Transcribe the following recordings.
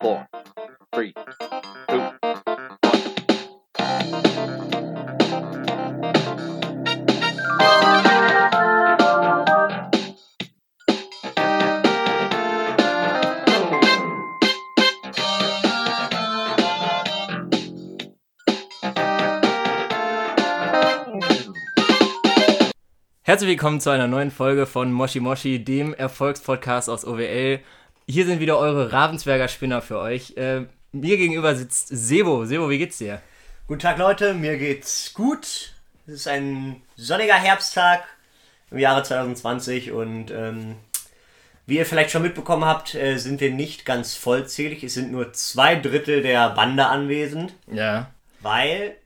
four, three, two, Herzlich willkommen zu einer neuen Folge von Moshi Moshi, dem Erfolgspodcast aus OWL. Hier sind wieder eure Ravensberger Spinner für euch. Äh, mir gegenüber sitzt Sebo. Sebo, wie geht's dir? Guten Tag Leute, mir geht's gut. Es ist ein sonniger Herbsttag im Jahre 2020 und ähm, wie ihr vielleicht schon mitbekommen habt, äh, sind wir nicht ganz vollzählig. Es sind nur zwei Drittel der Bande anwesend, Ja. weil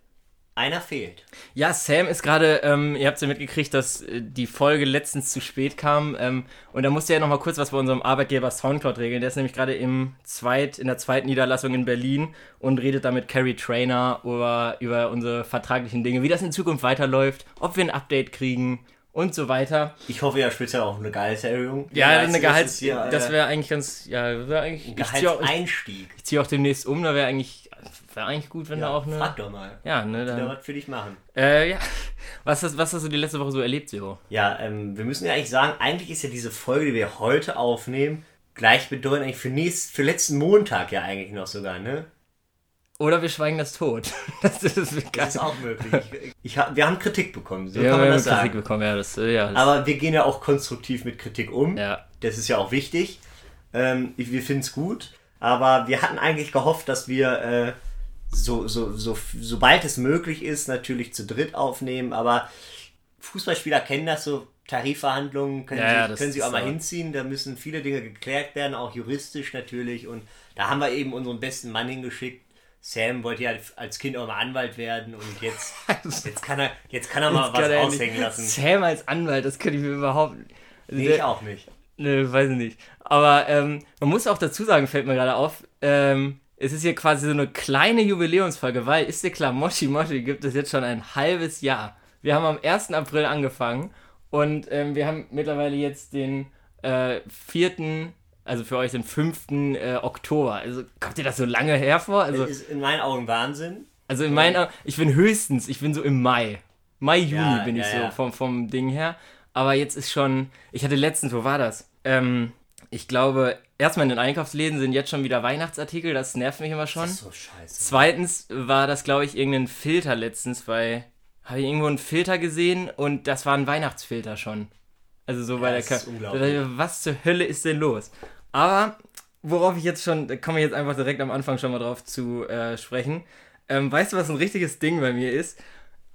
einer fehlt. Ja, Sam ist gerade, ähm, ihr habt ja mitgekriegt, dass äh, die Folge letztens zu spät kam. Ähm, und da musste er noch mal kurz was bei unserem Arbeitgeber Soundcloud regeln. Der ist nämlich gerade im Zweit, in der zweiten Niederlassung in Berlin und redet da mit Carrie Trainer über, über unsere vertraglichen Dinge, wie das in Zukunft weiterläuft, ob wir ein Update kriegen und so weiter. Ich hoffe ja speziell auf eine Gehaltserhöhung. Ja, als eine Gehalts... hier, äh, das wäre eigentlich ganz... Ja, wäre eigentlich... Ich ziehe auch, Gehaltseinstieg. zieh auch demnächst um, da wäre eigentlich... Wäre eigentlich gut, wenn da auch eine... Frag doch mal. Ja, ne, Da dann, was für dich machen. äh, ja. Was hast, was hast du die letzte Woche so erlebt, Siro? Ja, ähm, wir müssen ja eigentlich sagen, eigentlich ist ja diese Folge, die wir heute aufnehmen, gleichbedeutend eigentlich für, nächst, für letzten Montag ja eigentlich noch sogar, ne? Oder wir schweigen das tot. Das ist, das ist auch möglich. Ich, ich, wir haben Kritik bekommen, so ja, kann wir man haben das Kritik sagen. bekommen, ja, das, äh, ja. Das, Aber wir gehen ja auch konstruktiv mit Kritik um. ja. Das ist ja auch wichtig. Ähm, wir finden es gut. Aber wir hatten eigentlich gehofft, dass wir äh, so, so, so, sobald es möglich ist, natürlich zu dritt aufnehmen. Aber Fußballspieler kennen das so. Tarifverhandlungen können, Ja, sie, können sie auch mal so. hinziehen. Da müssen viele Dinge geklärt werden, auch juristisch natürlich. Und da haben wir eben unseren besten Mann hingeschickt. Sam wollte ja als Kind auch mal Anwalt werden und jetzt, jetzt, kann, er, jetzt kann er mal kann was er aushängen nicht. lassen. Sam als Anwalt, das könnte ich mir überhaupt. Nee, Der- ich auch nicht. Ne, weiß ich nicht. Aber ähm, man muss auch dazu sagen, fällt mir gerade auf, ähm, es ist hier quasi so eine kleine Jubiläumsfolge, weil, ist dir klar, Moshi Moshi gibt es jetzt schon ein halbes Jahr. Wir haben am 1. April angefangen und ähm, wir haben mittlerweile jetzt den äh, 4., also für euch den 5. Äh, Oktober. Also kommt dir das so lange her vor? Also, Das ist in meinen Augen Wahnsinn. also in meinen Augen, ich bin höchstens, ich bin so im Mai. Mai, Juni Ja, bin ich ja, so ja. vom, vom Ding her. Aber jetzt ist schon, ich hatte letztens, wo war das? Ähm, ich glaube, erstmal in den Einkaufsläden sind jetzt schon wieder Weihnachtsartikel, das nervt mich immer schon. Das ist so scheiße. Zweitens war das, glaube ich, irgendein Filter letztens, weil habe ich irgendwo einen Filter gesehen und das war ein Weihnachtsfilter schon. Also so bei der das Ka ist unglaublich. Was zur Hölle ist denn los? Aber worauf ich jetzt schon, da komme ich jetzt einfach direkt am Anfang schon mal drauf zu äh, sprechen. Ähm, weißt du, was ein richtiges Ding bei mir ist?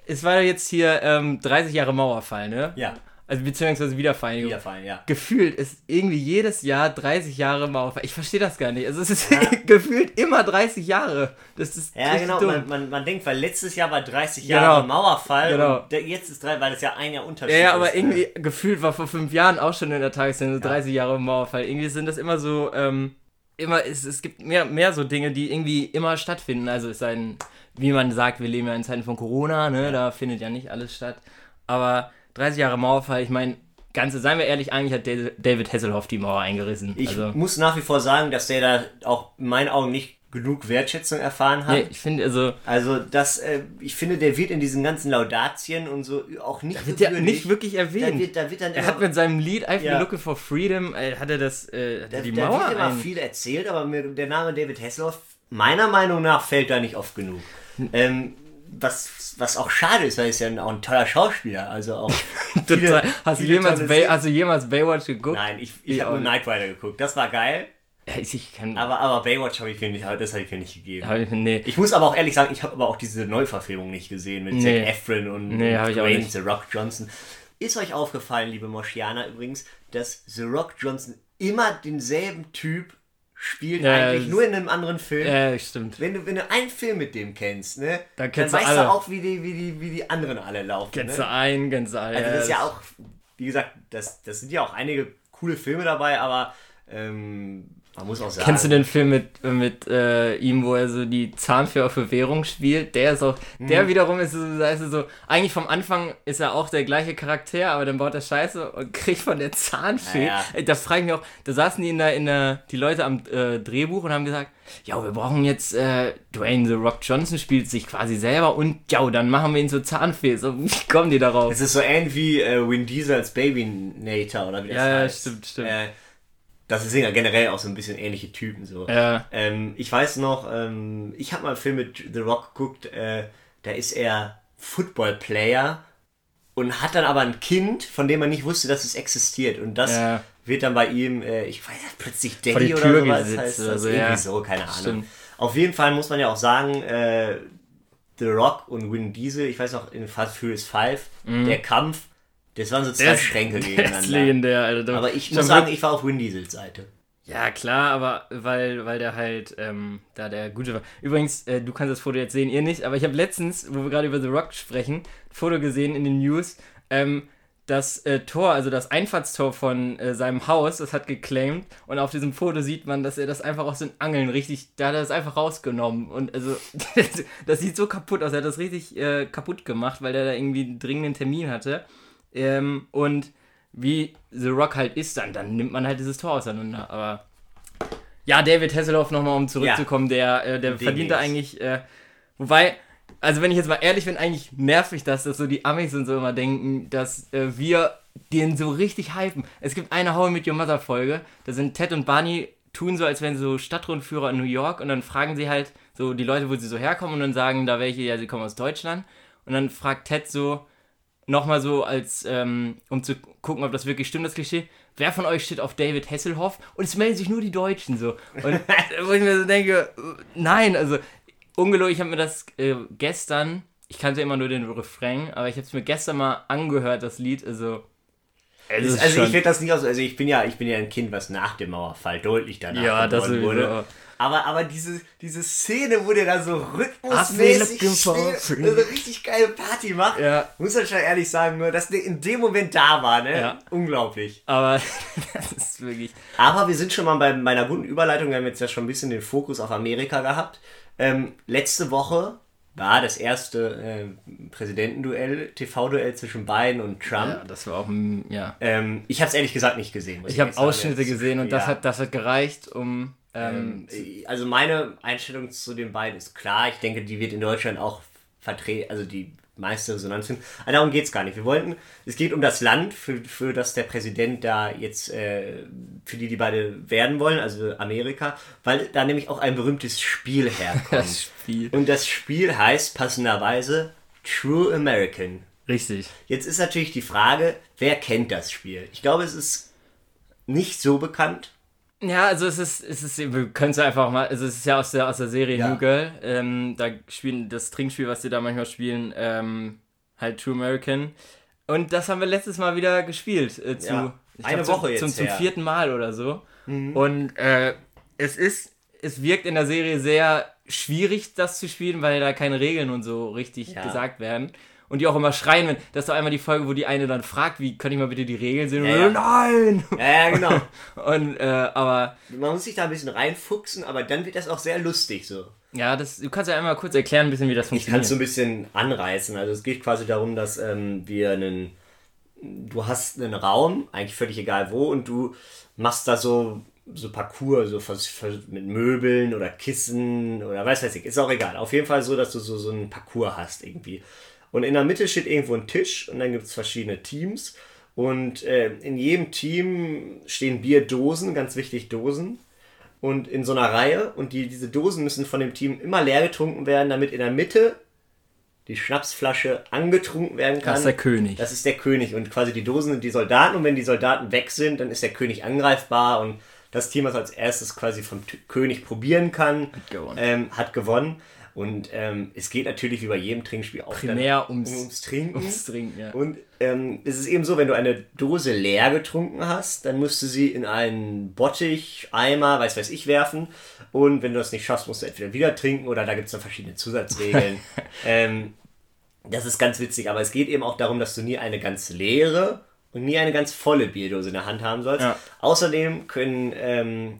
Es war jetzt hier ähm, 30 Jahre Mauerfall, ne? Ja, Also beziehungsweise Wiedervereinigung. Wiederfallen, ja. Gefühlt ist irgendwie jedes Jahr 30 Jahre Mauerfall. Ich verstehe das gar nicht. Also es ist gefühlt immer 30 Jahre. Das ist Ja, genau, dumm. man, man, man denkt, weil letztes Jahr war 30 Genau. Jahre Mauerfall Genau. und jetzt ist drei, weil das ja ein Jahr Unterschied Ja, ja, ist. aber äh, irgendwie gefühlt war vor fünf Jahren auch schon in der Tageszeit 30 Jahre Mauerfall. Irgendwie sind das immer so, ähm, immer, es, es gibt mehr, mehr so Dinge, die irgendwie immer stattfinden. Also es sei denn, wie man sagt, wir leben ja in Zeiten von Corona, ne? Da findet ja nicht alles statt. Aber 30 Jahre Mauerfall, ich meine, Ganze, seien wir ehrlich, eigentlich hat David- Hasselhoff die Mauer eingerissen. Ich also, muss nach wie vor sagen, dass der da auch in meinen Augen nicht genug Wertschätzung erfahren hat. nee, ich finde, also, Also das, äh, ich finde, der wird in diesen ganzen Laudatien und so auch nicht wird ja nicht wirklich da erwähnt. wird, da wird dann er immer, hat mit seinem Lied I've been Ja. looking for freedom, äh, hat er das, äh, hat da, er die da Mauer wird immer ein... viel erzählt, aber mir, der Name David Hasselhoff meiner Meinung nach fällt da nicht oft genug. Hm. Ähm, was, was auch schade ist, weil er ist ja auch ein toller Schauspieler. Also auch viele- Hast, du jemals Bay, hast du jemals Baywatch geguckt? Nein, ich, Ich ich habe nur. Knight Rider geguckt. Das war geil. Ja, ich, kann. Aber, aber Baywatch habe ich mir nicht, das habe ich mir nicht gegeben. ich, nee. Ich muss aber auch ehrlich sagen, ich habe aber auch diese Neuverfilmung nicht gesehen mit Nee. Zac Efron und, Nee, und Dwayne. The Rock Johnson. Ist euch aufgefallen, liebe Moschianer übrigens, dass The Rock Johnson immer denselben Typ spielt, Ja, eigentlich nur in einem anderen Film? Ja, stimmt. Wenn du, wenn du einen Film mit dem kennst, ne, Dann kennst du weißt alle. du auch, wie die, wie, die, wie die anderen alle laufen. Kennst ne? du ein, kennst du alle. Also das ist ja auch, wie gesagt, das, das sind ja auch einige coole Filme dabei, aber ähm, man muss auch sagen. Kennst du den Film mit, mit äh, ihm, wo er so die Zahnfee auf Bewährung spielt? Der ist auch, der Mhm. wiederum ist so, weißt du, so, eigentlich vom Anfang ist er auch der gleiche Charakter, aber dann baut er Scheiße und kriegt von der Zahnfee. Ja, ja. Da frage ich mich auch, da saßen die in der, in der, die Leute am äh, Drehbuch und haben gesagt, ja, wir brauchen jetzt, äh, Dwayne The Rock Johnson spielt sich quasi selber und ja, dann machen wir ihn zur Zahnfee. So, wie kommen die darauf? Es ist so ähnlich wie äh, Vin Diesel als Baby Nater oder wie das Ja, ja, heißt. stimmt, stimmt. Äh, das sind ja generell auch so ein bisschen ähnliche Typen so. Ja. Ähm, ich weiß noch, ähm, ich habe mal einen Film mit The Rock geguckt, äh, da ist er Football-Player und hat dann aber ein Kind, von dem man nicht wusste, dass es existiert. Und das Ja. wird dann bei ihm, äh, ich weiß nicht, plötzlich Daddy oder sowas heißt das. so, Irgendwie ja. so, keine Ahnung. Stimmt. Auf jeden Fall muss man ja auch sagen, äh, The Rock und Vin Diesel, ich weiß noch, in Fast Furious 5, der Kampf, das waren so zwei ist- Schränke gegeneinander. legendär, Alter. Aber ich muss sagen, ich war auf Vin Diesels Seite. Ja, klar, aber weil, weil der halt, ähm, da der Gute war. Übrigens, äh, du kannst das Foto jetzt sehen, ihr nicht, aber ich habe letztens, wo wir gerade über The Rock sprechen, ein Foto gesehen in den News, ähm, das äh, Tor, also das Einfahrtstor von äh, seinem Haus, das hat geclaimed und auf diesem Foto sieht man, dass er das einfach aus den Angeln richtig, da hat er das einfach rausgenommen und also, das sieht so kaputt aus, er hat das richtig äh, kaputt gemacht, weil er da irgendwie einen dringenden Termin hatte ähm, und wie The Rock halt ist, dann, dann nimmt man halt dieses Tor auseinander. Aber ja, David Hasselhoff nochmal, um zurückzukommen, der, äh, der verdient da eigentlich, äh, wobei, also wenn ich jetzt mal ehrlich bin, eigentlich nervig das, dass so die Amis und so immer denken, dass äh, wir den so richtig hypen. Es gibt eine How I Met Your Mother Folge, da sind Ted und Barney tun so, als wären sie so Stadtrundführer in New York und dann fragen sie halt so die Leute, wo sie so herkommen und dann sagen da welche, ja, sie kommen aus Deutschland und dann fragt Ted so, nochmal so als, ähm, um zu gucken, ob das wirklich stimmt, das Klischee. Wer von euch steht auf David Hasselhoff? Und es melden sich nur die Deutschen so. Und wo ich mir so denke, äh, nein, also ungelogen, ich habe mir das äh, gestern, ich kannte immer nur den Refrain, aber ich habe es mir gestern mal angehört, das Lied, also. Also schon- ich finde das nicht aus, also ich bin ja, ich bin ja ein Kind, was nach dem Mauerfall deutlich danach Ja, das geboren wurde. Aber, aber diese, diese Szene, wo der da so rhythmusmäßig looking for spielt, free. so eine richtig geile Party macht, Ja. muss man schon ehrlich sagen, nur dass der in dem Moment da war, ne? Ja. Unglaublich. aber das ist wirklich. Aber wir sind schon mal bei meiner guten Überleitung, wir haben jetzt ja schon ein bisschen den Fokus auf Amerika gehabt. Ähm, letzte Woche war das erste äh, Präsidentenduell, TV-Duell zwischen Biden und Trump. Ja, das war auch ein. Ja. Ähm, ich habe es ehrlich gesagt nicht gesehen. muss Ich habe. Ausschnitte gesehen und das, ja. hat, das hat gereicht, um. Ähm, Ähm, also meine Einstellung zu den beiden ist klar. Ich denke, die wird in Deutschland auch vertreten, also die meiste Resonanz finden. Aber darum geht es gar nicht. Wir wollten, es geht um das Land, für, für das der Präsident da jetzt, äh, für die die beide werden wollen, also Amerika, weil da nämlich auch ein berühmtes Spiel herkommt. das Spiel. Und das Spiel heißt passenderweise True American. Richtig. Jetzt ist natürlich die Frage, wer kennt das Spiel? Ich glaube, es ist nicht so bekannt. Ja, also es ist, es ist, wir können es einfach mal, also es ist ja aus der, aus der Serie Ja. New Girl, ähm, da spielen das Trinkspiel, was die da manchmal spielen, ähm, halt True American. Und das haben wir letztes Mal wieder gespielt. Äh, zu, Ja, eine glaub, Woche zum, zum, jetzt zum. Mhm. vierten Mal oder so. Und äh, es ist, es wirkt in der Serie sehr schwierig, das zu spielen, weil da keine Regeln und so richtig Ja. gesagt werden. Und die auch immer schreien, wenn, das ist doch einmal die Folge, wo die eine dann fragt, wie, kann ich mal bitte die Regeln sehen? Ja, ja. Nein! Ja, ja, genau. Und, äh, aber Man muss sich da ein bisschen reinfuchsen, aber dann wird das auch sehr lustig so. Ja, das, du kannst ja einmal kurz erklären, ein bisschen, wie das Ich kann funktioniert. es so ein bisschen anreißen. Also es geht quasi darum, dass ähm, wir einen, du hast einen Raum, eigentlich völlig egal wo, und du machst da so so Parcours, so mit Möbeln oder Kissen oder weiß weiß ich, ist auch egal. Auf jeden Fall so, dass du so, so einen Parcours hast irgendwie. Und in der Mitte steht irgendwo ein Tisch und dann gibt es verschiedene Teams. Und äh, in jedem Team stehen Bierdosen, ganz wichtig Dosen. Und in so einer Reihe. Und die, diese Dosen müssen von dem Team immer leer getrunken werden, damit in der Mitte die Schnapsflasche angetrunken werden kann. Das ist der König. Das ist der König. Und quasi die Dosen sind die Soldaten. Und wenn die Soldaten weg sind, dann ist der König angreifbar. Und das Team, was als erstes quasi vom T König probieren kann, gewonnen. Ähm, hat gewonnen. Und ähm, es geht natürlich wie bei jedem Trinkspiel auch Primär ums- ums Trinken. ums Trinken, ja. Und ähm, es ist eben so, wenn du eine Dose leer getrunken hast, dann musst du sie in einen Bottich, Eimer, weiß weiß ich, werfen. Und wenn du das nicht schaffst, musst du entweder wieder trinken oder da gibt es dann verschiedene Zusatzregeln. ähm, das ist ganz witzig, aber es geht eben auch darum, dass du nie eine ganz leere und nie eine ganz volle Bierdose in der Hand haben sollst. Ja. Außerdem können, ähm,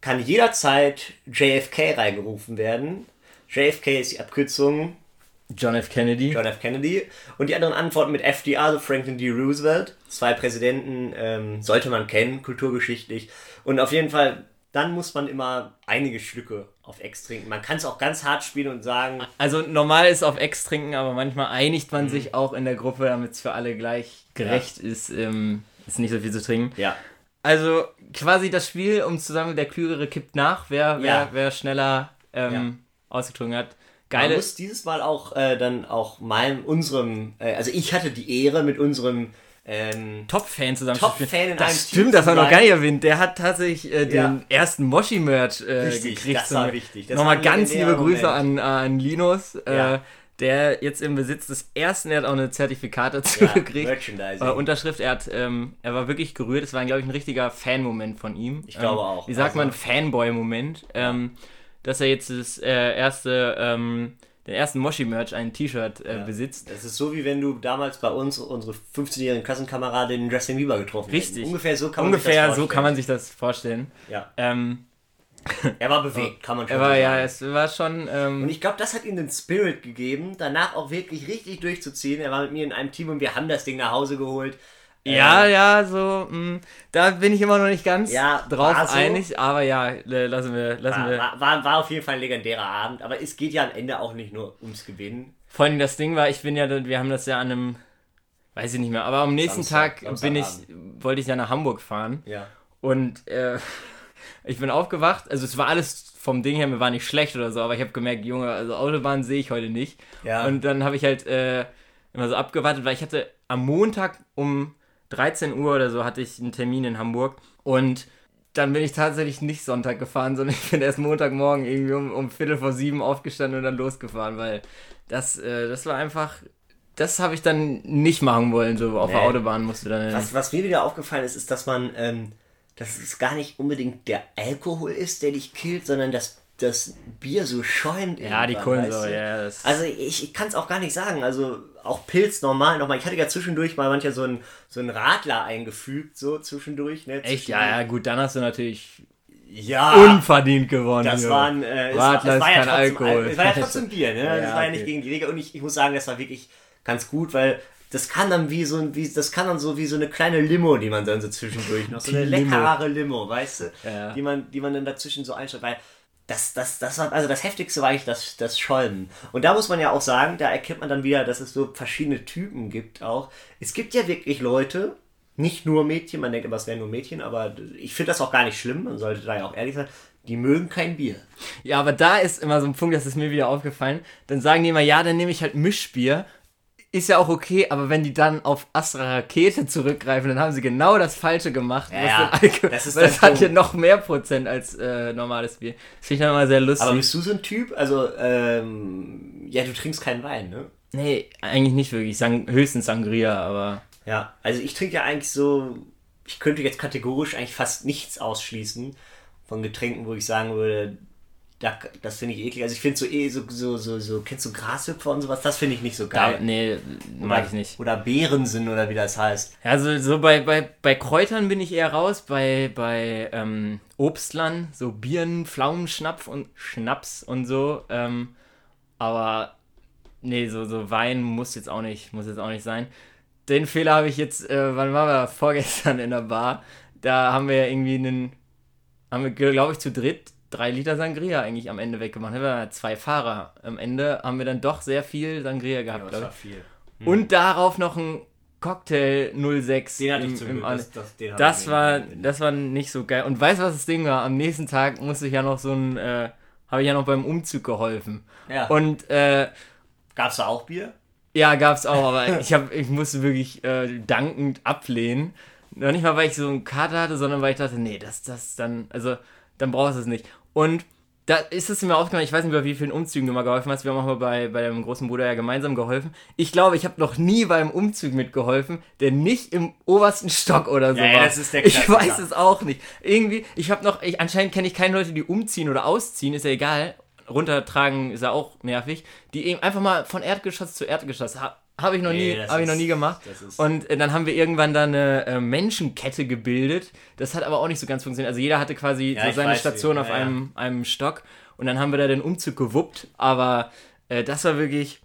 kann jederzeit JFK reingerufen werden. JFK ist die Abkürzung John F. Kennedy. John F. Kennedy. Und die anderen antworten mit FDR, also Franklin D. Roosevelt. Zwei Präsidenten ähm, sollte man kennen, kulturgeschichtlich. Und auf jeden Fall, dann muss man immer einige Schlücke auf Ex trinken. Man kann es auch ganz hart spielen und sagen, Also normal ist auf Ex trinken, aber manchmal einigt man sich auch in der Gruppe, damit es für alle gleich gerecht ist, ähm, ist nicht so viel zu trinken. ja, Also quasi das Spiel, um zu sagen, der Klügere kippt nach, wer, wer, Ja. wer schneller ähm, ausgetrunken hat. Man Geile. muss dieses Mal auch äh, dann auch meinem, unserem, äh, also ich hatte die Ehre mit unserem ähm, Top-Fan zusammen Top-Fan in Das einem Team stimmt, das zu war noch gar nicht erwähnt. Der hat tatsächlich äh, den Ja. ersten Moshi-Merch äh, Richtig, gekriegt. das war wichtig. Das Nochmal ganz liebe Grüße an, an Linus, äh, Ja. der jetzt im Besitz des ersten, er hat auch eine Zertifikate ja, zugekriegt. Merchandising. Äh, Unterschrift, er hat, ähm, er war wirklich gerührt. Es war, glaube ich, ein richtiger Fan-Moment von ihm. Ich glaube ähm, auch. Wie sagt Also- man, Fanboy-Moment. Ähm, dass er jetzt das äh, erste, ähm, den ersten Moshi-Merch, ein T-Shirt äh, besitzt. Das ist so, wie wenn du damals bei uns unsere 15-jährigen Klassenkameradin Justin Bieber getroffen Richtig. hättest. Ungefähr so kann man sich Ungefähr das so kann man sich das vorstellen. Ja. Ähm, Er war bewegt, kann man schon er war so ja, sagen. es war schon. Ähm, Und ich glaube, das hat ihm den Spirit gegeben, danach auch wirklich richtig durchzuziehen. Er war mit mir in einem Team und wir haben das Ding nach Hause geholt. Ja, Ähm, ja, so, mh, da bin ich immer noch nicht ganz Ja, drauf so. einig, aber ja, äh, lassen wir, lassen war, wir. war, war, war auf jeden Fall ein legendärer Abend, aber es geht ja am Ende auch nicht nur ums Gewinnen. Vor allem das Ding war, ich bin ja, wir haben das ja an einem, weiß ich nicht mehr, aber am nächsten Samstag, Tag bin ich, wollte ich ja nach Hamburg fahren Ja. und äh, ich bin aufgewacht, also es war alles vom Ding her, mir war nicht schlecht oder so, aber ich habe gemerkt, Junge, also Autobahn sehe ich heute nicht. Ja. Und dann habe ich halt äh, immer so abgewartet, weil ich hatte am Montag um 13 Uhr oder so hatte ich einen Termin in Hamburg und dann bin ich tatsächlich nicht Sonntag gefahren, sondern ich bin erst Montagmorgen irgendwie um, um Viertel vor sieben aufgestanden und dann losgefahren, weil das, äh, das war einfach, das habe ich dann nicht machen wollen, so auf der Nee. Autobahn musste dann. Was, was mir wieder aufgefallen ist, ist, dass man, ähm, dass es gar nicht unbedingt der Alkohol ist, der dich killt, sondern dass das Bier so schäumt. ja, die Kohlensäure, ja. Das, Also ich, ich kann es auch gar nicht sagen. Also auch Pilz normal nochmal. Ich hatte ja zwischendurch mal manchmal so einen so einen Radler eingefügt, so zwischendurch. Ne, echt, zwischen- ja, ja, gut, dann hast du natürlich Ja. unverdient gewonnen. das Junge. waren, äh, es, Radler war, es war ist ja kein trotzdem, Alkohol. Al- Es war ja trotzdem Bier, ne? Ja, das war ja okay. nicht gegen die Wege. Und ich, ich muss sagen, das war wirklich ganz gut, weil das kann dann wie so ein, wie, das kann dann so wie so eine kleine Limo, die man dann so zwischendurch noch, so eine Die Limo. weißt du? Ja. Die man, die man dann dazwischen so einstellt, weil das, das, das war, also das heftigste war eigentlich das, das Schollen. Und da muss man ja auch sagen, da erkennt man dann wieder, dass es so verschiedene Typen gibt auch. Es gibt ja wirklich Leute, nicht nur Mädchen, man denkt immer, es wären nur Mädchen, aber ich finde das auch gar nicht schlimm, man sollte da ja auch ehrlich sein, die mögen kein Bier. Ja, aber da ist immer so ein Punkt, das ist mir wieder aufgefallen. Dann sagen die immer, ja, dann nehme ich halt Mischbier. Ist ja auch okay, aber wenn die dann auf Astra Rakete zurückgreifen, dann haben sie genau das Falsche gemacht. Ja, Alkohol- Das ist das hat dumm. ja noch mehr Prozent als äh, normales Bier. Das finde ich dann immer sehr lustig. Aber bist du so ein Typ? Also, ähm, ja, du trinkst keinen Wein, ne? nee, eigentlich nicht wirklich. Sang, höchstens Sangria, aber. Ja, also ich trinke ja eigentlich so, ich könnte jetzt kategorisch eigentlich fast nichts ausschließen von Getränken, wo ich sagen würde, da, das finde ich eklig. Also ich finde so eh so, so, so, so, kennst du Grashüpfer und sowas? Das finde ich nicht so Da, geil. nee, mag ich nicht. Oder Beerensinn oder wie das heißt. Ja, Also so bei, bei, bei Kräutern bin ich eher raus, bei, bei ähm, Obstlern, so Birnen, Pflaumenschnaps und Schnaps und so. Ähm, aber nee, so, so Wein muss jetzt auch nicht, muss jetzt auch nicht sein. Den Fehler habe ich jetzt, äh, wann waren wir? Vorgestern in der Bar. Da haben wir ja irgendwie einen, haben wir, glaube ich, zu dritt drei Liter Sangria eigentlich am Ende weggemacht. Wir waren ja zwei Fahrer. Am Ende haben wir dann doch sehr viel Sangria gehabt, glaube ich. viel. Und darauf noch ein Cocktail 06 Den hatte im, ich zum im Das, das, den das war, nicht. das war nicht so geil. Und weißt du, was das Ding war? Am nächsten Tag musste ich ja noch so ein, äh, habe ich ja noch beim Umzug geholfen. Ja. Und äh, Gab's da auch Bier? ja, gab's auch, aber ich hab, ich musste wirklich äh, dankend ablehnen. Noch nicht mal, weil ich so einen Kater hatte, sondern weil ich dachte, nee, das, das dann, also, dann brauchst du es nicht. Und da ist es mir aufgefallen, ich weiß nicht, bei wie vielen Umzügen du mal geholfen hast. Wir haben auch mal bei, bei deinem großen Bruder ja gemeinsam geholfen. Ich glaube, ich habe noch nie beim Umzug mitgeholfen, der nicht im obersten Stock oder so Ja, ja, war. das ist der ich Klassiker. weiß es auch nicht. Irgendwie, ich habe noch, ich, anscheinend kenne ich keine Leute, die umziehen oder ausziehen, ist ja egal. Runtertragen ist ja auch nervig. Die eben einfach mal von Erdgeschoss zu Erdgeschoss. Ha- Habe ich noch Nee, nie, habe ich noch nie gemacht. Und äh, dann haben wir irgendwann da eine äh, Menschenkette gebildet. Das hat aber auch nicht so ganz funktioniert. Also jeder hatte quasi Ja, so seine weiß, Station wie- auf ja, ja. einem, einem Stock. Und dann haben wir da den Umzug gewuppt. Aber äh, das war wirklich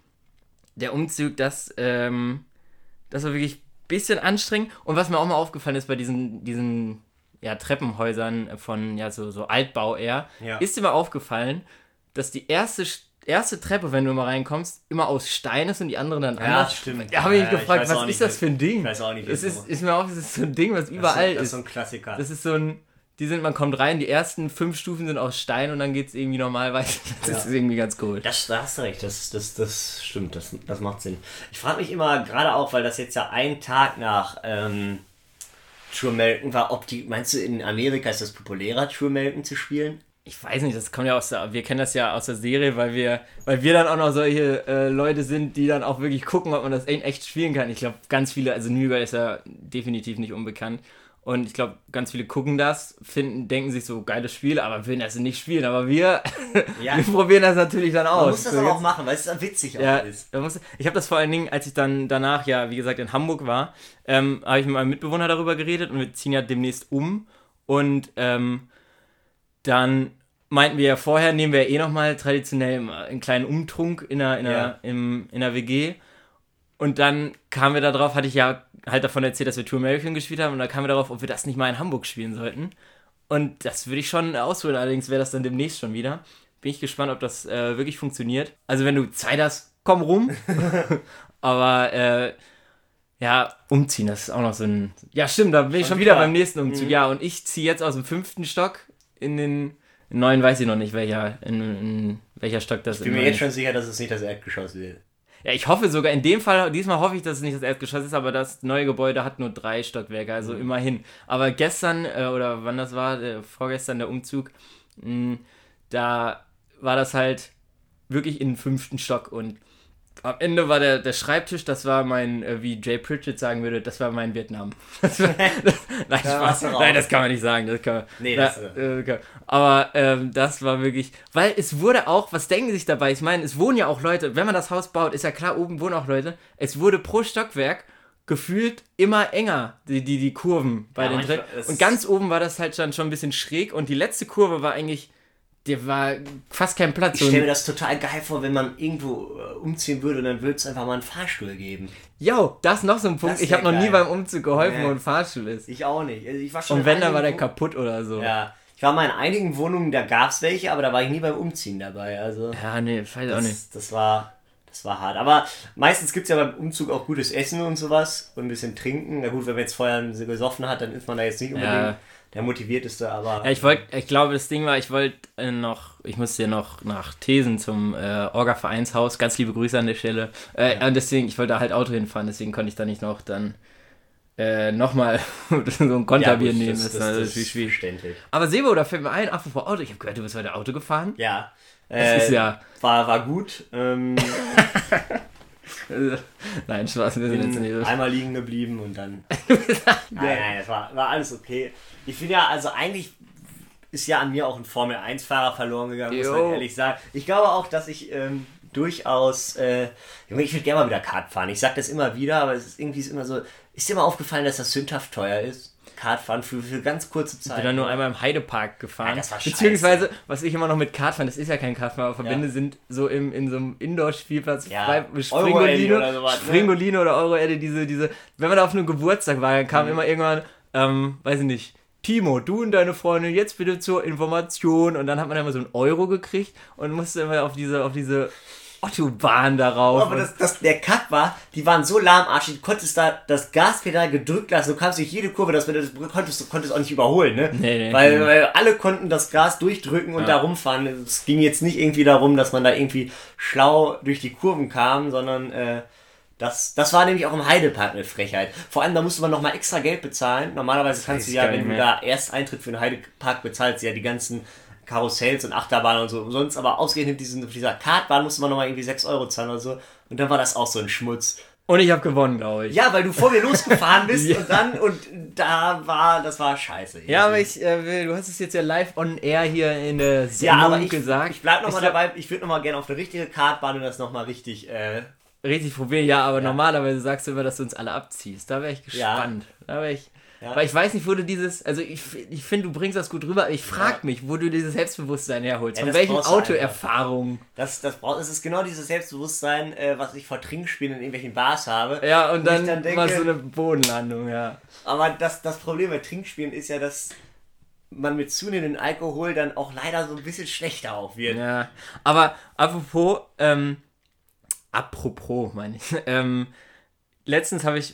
der Umzug, das, ähm, das war wirklich ein bisschen anstrengend. Und was mir auch mal aufgefallen ist bei diesen, diesen ja, Treppenhäusern von ja, so, so Altbau eher, ist dir mal aufgefallen, dass die erste, erste Treppe, wenn du mal reinkommst, immer aus Stein ist und die anderen dann Ja, anders. stimmt. Da habe ich Ja, mich ich gefragt, auch was ist das für ein Ding? ich weiß auch nicht, Es ist, das- ist mir auf, das ist so ein Ding, was überall das ist ist. so ein Klassiker. Das ist so ein, die sind, man kommt rein, die ersten fünf Stufen sind aus Stein und dann geht es irgendwie normal weiter. Das Ja. ist irgendwie ganz cool. Das, da hast du recht, das, das, das stimmt, das, das macht Sinn. Ich frage mich immer, gerade auch, weil das jetzt ja ein Tag nach ähm, True American war, ob die, meinst du, in Amerika ist das populärer, True American zu spielen? Ich weiß nicht, das kommt ja aus der, wir kennen das ja aus der Serie, weil wir, weil wir dann auch noch solche äh, Leute sind, die dann auch wirklich gucken, ob man das in echt spielen kann. Ich glaube, ganz viele, also New ist ja definitiv nicht unbekannt. Und ich glaube, ganz viele gucken das, finden, denken sich so, geiles Spiel, aber würden das nicht spielen. Aber wir, Ja. wir probieren das natürlich dann aus. Man muss das So aber auch machen, weil es dann witzig auch Ja, ist. muss, ich habe das vor allen Dingen, als ich dann danach ja, wie gesagt, in Hamburg war, ähm, habe ich mit meinem Mitbewohner darüber geredet und wir ziehen ja demnächst um. Und ähm, dann meinten wir ja vorher, nehmen wir ja eh nochmal traditionell einen kleinen Umtrunk in der, in, der, Ja. im, in der WG. Und dann kamen wir da drauf, hatte ich ja halt davon erzählt, dass wir Tour American gespielt haben. Und da kamen wir darauf, ob wir das nicht mal in Hamburg spielen sollten. Und das würde ich schon ausholen, allerdings wäre das dann demnächst schon wieder. Bin ich gespannt, ob das äh, wirklich funktioniert. Also wenn du Zeit hast, komm rum. Aber äh, ja, umziehen, das ist auch noch so ein. Ja, stimmt, da bin ich schon wieder beim nächsten Umzug. Ja, und ich ziehe jetzt aus dem fünften Stock in den in neuen weiß ich noch nicht, welcher, in, in welcher Stock das Ich bin mir jetzt schon sicher, dass es nicht das Erdgeschoss wird. ja, ich hoffe sogar, in dem Fall, diesmal hoffe ich, dass es nicht das Erdgeschoss ist, aber das neue Gebäude hat nur drei Stockwerke, also immerhin. Aber gestern, äh, oder wann das war, äh, vorgestern der Umzug, mh, da war das halt wirklich in den fünften Stock und am Ende war der, der Schreibtisch, das war mein, äh, wie Jay Pritchett sagen würde, das war mein Vietnam. Das war, das, nein, Spaß, nein, das kann man nicht sagen. Das kann man, Nee, da, das, äh, kann- aber ähm, das war wirklich, weil es wurde auch, was denken Sie sich dabei? Ich meine, es wohnen ja auch Leute, wenn man das Haus baut, ist ja klar, oben wohnen auch Leute. Es wurde pro Stockwerk gefühlt immer enger, die, die, die Kurven bei Ja, den es- Und ganz oben war das halt dann schon ein bisschen schräg und die letzte Kurve war eigentlich, der war fast kein Platz. Ich stelle mir das total geil vor, wenn man irgendwo äh, umziehen würde und dann würde es einfach mal einen Fahrstuhl geben. Jo, das ist noch so ein Punkt. Ich habe noch nie beim Umzug geholfen, Nee. wo ein Fahrstuhl ist. Ich auch nicht. Also ich war schon Und wenn, dann war der kaputt oder so. Ja. Ich war mal in einigen Wohnungen, da gab es welche, aber da war ich nie beim Umziehen dabei. Also Ja, nee, weiß auch nicht. das war. Das war hart. Aber meistens gibt es ja beim Umzug auch gutes Essen und sowas und ein bisschen trinken. Na gut, wenn man jetzt vorher gesoffen hat, dann ist man da jetzt nicht unbedingt Ja. der motivierteste, aber. Ja, ich wollte, ich glaube, das Ding war, ich wollte äh, noch, ich musste ja noch nach Thesen zum äh, Orga-Vereinshaus. Ganz liebe Grüße an der Stelle. Äh, Und deswegen, ich wollte da halt Auto hinfahren, deswegen konnte ich da nicht noch dann äh, nochmal so ein Konterbier gut, nehmen. Das, ist natürlich schwierig. verständlich. Aber Sebo, da fällt mir ein, apropos Auto, ich habe gehört, du bist heute Auto gefahren. Ja. Das Äh, ist ja. War, war gut. Ähm, Äh, nein, Spaß, wir sind jetzt nicht einmal liegen geblieben und dann. nein, nein, das war, war alles okay. Ich finde ja, also eigentlich ist ja an mir auch ein Formel-1-Fahrer verloren gegangen, muss Jo. man ehrlich sagen. Ich glaube auch, dass ich ähm, durchaus. Äh, ich würde gerne mal wieder Kart fahren. Ich sage das immer wieder, aber es ist irgendwie ist immer so. Ist dir mal aufgefallen, dass das sündhaft teuer ist? Kartfahren für, für ganz kurze Ich Zeit. bin dann nur einmal im Heidepark gefahren. Ja, das war scheiße. Beziehungsweise, was ich immer noch mit Kartfahren, das ist ja kein Kartfahren, aber verbinde, sind so im, in so einem Indoor-Spielplatz, Ja, oder Springolino, sowas, ne? Oder Euro-Eddy, diese, diese, wenn man da auf einem Geburtstag war, dann kam Mhm. immer irgendwann, ähm, weiß ich nicht, Timo, du und deine Freundin, jetzt bitte zur Information. Und dann hat man immer so einen Euro gekriegt und musste immer auf diese, auf diese Autobahn darauf. Aber das, das, der Cut war, die waren so lahmarschig, du konntest da das Gaspedal gedrückt lassen, du kannst nicht jede Kurve, das, das konntest du konntest auch nicht überholen, ne? Nee, nee. weil, Mhm. weil alle konnten das Gas durchdrücken und Ja. da rumfahren. Es ging jetzt nicht irgendwie darum, dass man da irgendwie schlau durch die Kurven kam, sondern äh, das, das war nämlich auch im Heidepark eine Frechheit. Vor allem, da musste man nochmal extra Geld bezahlen. Normalerweise kannst du ja, wenn du da erst Eintritt für den Heidepark bezahlst, ja die ganzen Karussells und Achterbahnen und so. Sonst aber ausgerechnet diesen, auf dieser Kartbahn musste man nochmal irgendwie 6 Euro zahlen oder so. Und dann war das auch so ein Schmutz. Und ich habe gewonnen, glaube ich. Ja, weil du vor mir losgefahren bist Ja. und dann, und da war, das war scheiße. Ja, aber ich, äh, will- du hast es jetzt ja live on air hier in der ja, Sendung aber ich, gesagt. ich bleib nochmal dabei, ich würde nochmal gerne auf eine richtige Kartbahn und das nochmal richtig, äh, richtig probieren. Ja, aber normalerweise sagst du immer, dass du uns alle abziehst. Da wäre ich Ja. gespannt. Da wäre ich. Ja. Weil ich weiß nicht, wo du dieses, also ich, ich finde, du bringst das gut rüber, aber ich frage Ja. mich, wo du dieses Selbstbewusstsein herholst. Ja, Von das welchen. Autoerfahrungen? Das, das braucht, es ist genau dieses Selbstbewusstsein, äh, was ich vor Trinkspielen in irgendwelchen Bars habe. Ja, und dann, ich dann denke- mal so eine Bodenlandung, ja. Aber das, das Problem bei Trinkspielen ist ja, dass man mit zunehmendem Alkohol dann auch leider so ein bisschen schlechter auch wird. Ja, aber apropos, ähm, apropos meine ich, ähm, letztens habe ich,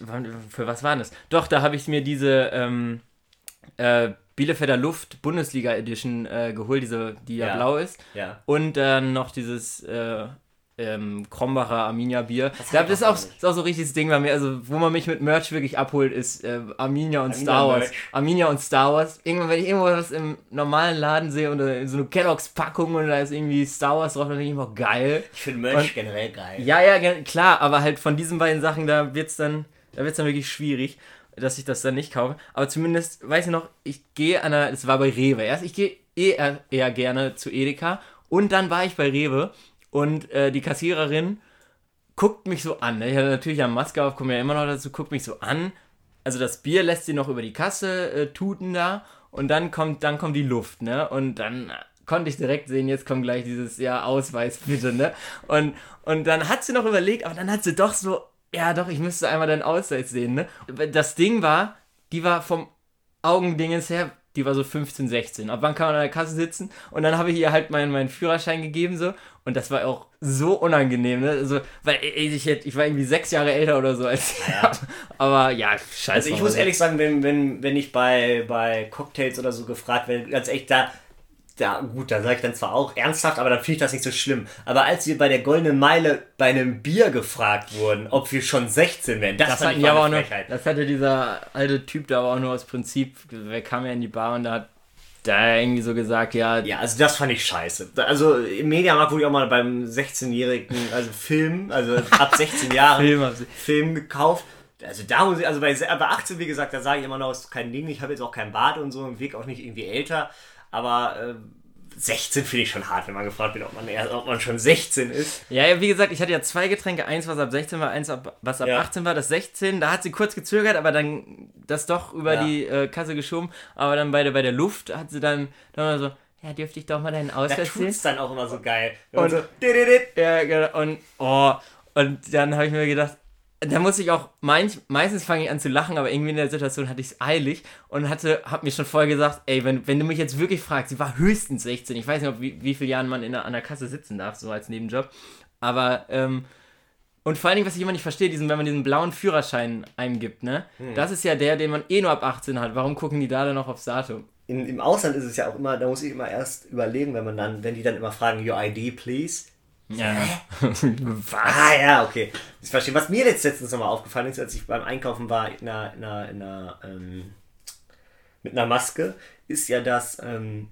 für was war das? Doch, da habe ich mir diese ähm, äh, Bielefelder Luft Bundesliga Edition äh, geholt, diese, die ja, Ja. blau ist. Ja. Und dann noch dieses äh, ähm, Krombacher Arminia Bier. Das Das, das ist, auch ist auch so richtig das Ding bei mir. Also, wo man mich mit Merch wirklich abholt, ist äh, Arminia und Arminia Star Wars. Merch. Arminia und Star Wars. Irgendwann, wenn ich irgendwo was im normalen Laden sehe oder so eine Kelloggs-Packung und da ist irgendwie Star Wars drauf, dann denke ich immer, geil. Ich finde Merch Und- generell geil. Ja, ja, klar, aber halt von diesen beiden Sachen, da wird's dann, da wird's dann wirklich schwierig, dass ich das dann nicht kaufe. Aber zumindest, weiß ich noch, ich gehe an der, es war bei Rewe. Erst, ich gehe eher, eher gerne zu Edeka und dann war ich bei Rewe und äh, die Kassiererin guckt mich so an. Ne? Ich hatte natürlich eine Maske auf, komme ja immer noch dazu, guckt mich so an. Also das Bier lässt sie noch über die Kasse äh, tuten da und dann kommt, dann kommt die Luft, ne? Und dann konnte ich direkt sehen, jetzt kommt gleich dieses, ja, Ausweis bitte, ne? Und, und dann hat sie noch überlegt, aber dann hat sie doch so, ja doch, ich müsste einmal deinen Ausweis sehen, ne? Das Ding war, die war vom Augendingens her, die war so 15, 16. Ab wann kann man an der Kasse sitzen? Und dann habe ich ihr halt meinen, meinen Führerschein gegeben so. Und das war auch so unangenehm, ne? Also, weil ich, hätte- ich war irgendwie sechs Jahre älter oder so als sie. Aber ja, scheiße. Also ich muss ehrlich sagen, wenn, wenn, wenn ich bei, bei Cocktails oder so gefragt werde, ganz echt, da, da gut, da sage ich dann zwar auch ernsthaft, aber dann finde ich das nicht so schlimm. Aber als wir bei der Goldenen Meile bei einem Bier gefragt wurden, ob wir schon 16 wären, das, Das fand ich aber auch nur, das hatte dieser alte Typ da aber auch nur aus Prinzip, wer kam ja in die Bar und da hat da irgendwie so gesagt, ja, Ja, also das fand ich scheiße. Also im Mediamarkt wurde ich auch mal beim 16-jährigen, also Film, also ab 16 Jahren Film Film gekauft. Also da muss ich, also bei, bei 18, wie gesagt, da sage ich immer noch, ist kein Ding. Ich habe jetzt auch kein Bart und so und wirke auch nicht irgendwie älter. Aber äh, 16 finde ich schon hart, wenn man gefragt wird, ob man, erst, ob man schon 16 ist. Ja, ja, wie gesagt, ich hatte ja zwei Getränke, eins was ab 16 war, eins ab, was ab Ja. 18 war, das 16, da hat sie kurz gezögert, aber dann das doch über Ja. die äh, Kasse geschoben, aber dann bei der, bei der Luft hat sie dann, dann mal so, ja, dürfte ich doch mal deinen Ausweis sehen? tut's dann auch immer so geil. Man Und- so, dididid. Ja, genau, und, oh, und dann habe ich mir gedacht, da muss ich auch, manch, meistens fange ich an zu lachen, aber irgendwie in der Situation hatte ich es eilig und hatte, hab mir schon vorher gesagt, ey, wenn, wenn du mich jetzt wirklich fragst, sie war höchstens 16, ich weiß nicht, ob, wie, wie viele Jahren man in der, an der Kasse sitzen darf, so als Nebenjob, aber, ähm, und vor allen Dingen, was ich immer nicht verstehe, diesen, wenn man diesen blauen Führerschein eingibt, ne, das ist ja der, den man eh nur ab 18 hat, warum gucken die da dann noch aufs Datum? In, Im Ausland ist es ja auch immer, da muss ich immer erst überlegen, wenn man dann, wenn die dann immer fragen, your ID, please. Ja. Ah ja, okay. Ich verstehe. Was mir jetzt letztens nochmal aufgefallen ist, als ich beim Einkaufen war in einer, in einer, in einer ähm, mit einer Maske, ist ja, dass ähm,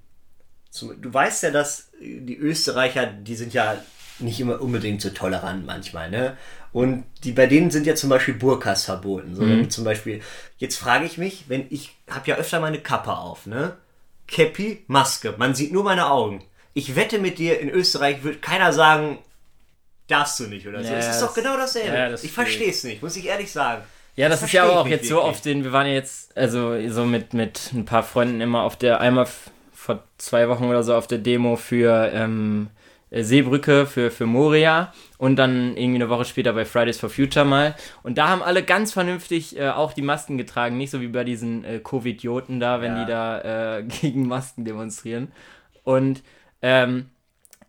zum, du weißt ja, dass die Österreicher, die sind ja nicht immer unbedingt so tolerant manchmal, ne? Und die bei denen sind ja zum Beispiel Burkas verboten. So, du zum Beispiel, jetzt frage ich mich, wenn ich habe ja öfter meine Kappe auf, ne? Käppi, Maske, man sieht nur meine Augen. Ich wette mit dir, in Österreich wird keiner sagen, darfst du nicht oder so. Ja, es ist das- doch genau dasselbe. ja, das ich verstehe es nicht, muss ich ehrlich sagen. Ja, das, ist ja auch jetzt nicht so wirklich. auf den, wir waren ja jetzt, also so mit, mit ein paar Freunden immer auf der, einmal vor zwei Wochen oder so auf der Demo für ähm, äh, Seebrücke, für, für Moria und dann irgendwie eine Woche später bei Fridays for Future mal. Und da haben alle ganz vernünftig äh, auch die Masken getragen, nicht so wie bei diesen äh, Covid-Joten da, wenn Ja. die da äh, gegen Masken demonstrieren. Und ähm,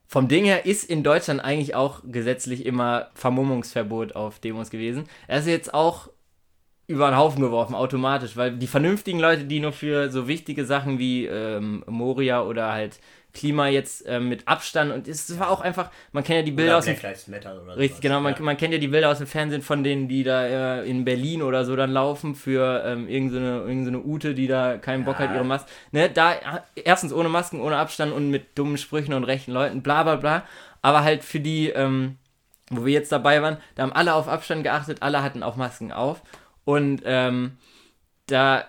vom Ding her ist in Deutschland eigentlich auch gesetzlich immer Vermummungsverbot auf Demos gewesen. Er ist jetzt auch über den Haufen geworfen, automatisch, weil die vernünftigen Leute, die nur für so wichtige Sachen wie ähm, Moria oder halt Klima jetzt ähm, mit Abstand und es war auch einfach, man kennt ja die Bilder Oder aus dem Black Lives Matter oder Richtig, sowas. genau. Man, Ja. man kennt ja die Bilder aus dem Fernsehen von denen, die da äh, in Berlin oder so dann laufen für ähm, irgendeine so irgend so Ute, die da keinen Bock Ja. hat, ihre Maske. Ne, da äh, erstens ohne Masken, ohne Abstand und mit dummen Sprüchen und rechten Leuten, bla bla bla. Aber halt für die, ähm, wo wir jetzt dabei waren, da haben alle auf Abstand geachtet, alle hatten auch Masken auf. Und ähm, da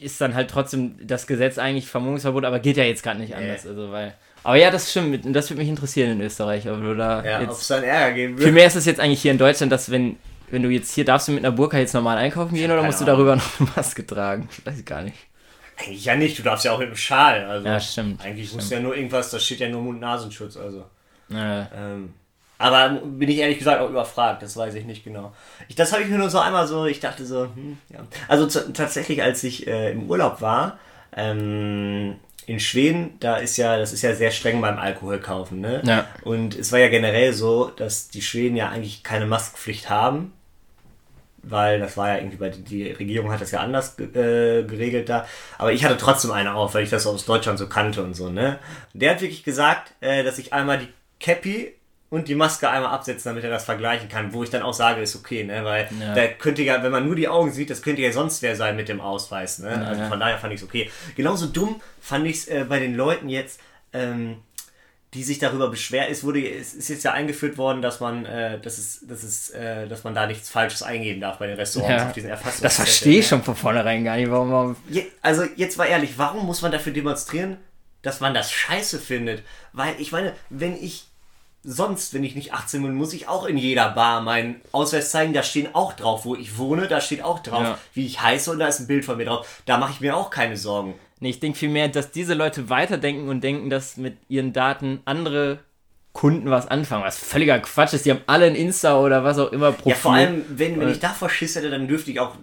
ist dann halt trotzdem das Gesetz eigentlich Vermummungsverbot, aber geht ja jetzt gerade nicht anders. Also, weil. Aber ja, das stimmt. Das würde mich interessieren in Österreich, ob du da Ja, ob jetzt es dann Ärger geben wird. Vielmehr ist es jetzt eigentlich hier in Deutschland, dass wenn, wenn du jetzt hier darfst du mit einer Burka jetzt normal einkaufen gehen oder musst du darüber noch eine Maske tragen? Ich weiß gar nicht. Eigentlich ja nicht, du darfst ja auch mit dem Schal. Also Ja, stimmt. Eigentlich muss ja nur irgendwas, da steht ja nur Mund-Nasenschutz. Also. Äh, Ähm, aber bin ich ehrlich gesagt auch überfragt, das weiß ich nicht genau. Ich, das habe ich mir nur so einmal so, ich dachte so, hm, ja. Also tatsächlich, als ich äh, im Urlaub war, ähm, in Schweden, da ist ja, das ist ja sehr streng beim Alkohol kaufen, ne? Ja. Und es war ja generell so, dass die Schweden ja eigentlich keine Maskenpflicht haben. Weil das war ja irgendwie bei die Regierung hat das ja anders äh, geregelt da. Aber ich hatte trotzdem eine auf, weil ich das aus Deutschland so kannte und so, ne? Und der hat wirklich gesagt, äh, dass ich einmal die Cappy und die Maske einmal absetzen, damit er das vergleichen kann, wo ich dann auch sage, ist okay, ne? Weil Ja. da könnte ja, wenn man nur die Augen sieht, das könnte ja sonst wer sein mit dem Ausweis, ne? also ja. von daher fand ich es okay. Genauso dumm fand ich es äh, bei den Leuten jetzt, ähm, die sich darüber beschweren. Es wurde, es ist jetzt ja eingeführt worden, dass man, äh, dass es, dass es, äh, dass man da nichts Falsches eingeben darf bei den Restaurants Ja. auf diesen Erfassungszetteln. das verstehe ich ne? schon von vornherein gar nicht. Warum, warum Je, also jetzt mal ehrlich, warum muss man dafür demonstrieren, dass man das scheiße findet? Weil ich meine, wenn ich sonst, wenn ich nicht 18 bin, muss ich auch in jeder Bar meinen Ausweis zeigen. Da stehen auch drauf, wo ich wohne, da steht auch drauf, Ja. wie ich heiße und da ist ein Bild von mir drauf. Da mache ich mir auch keine Sorgen. Nee, ich denke vielmehr, dass diese Leute weiterdenken und denken, dass mit ihren Daten andere Kunden was anfangen. Was völliger Quatsch ist. Die haben alle ein Insta oder was auch immer Profil. Ja, vor allem, wenn, wenn ich davor Schiss hätte, dann dürfte ich auch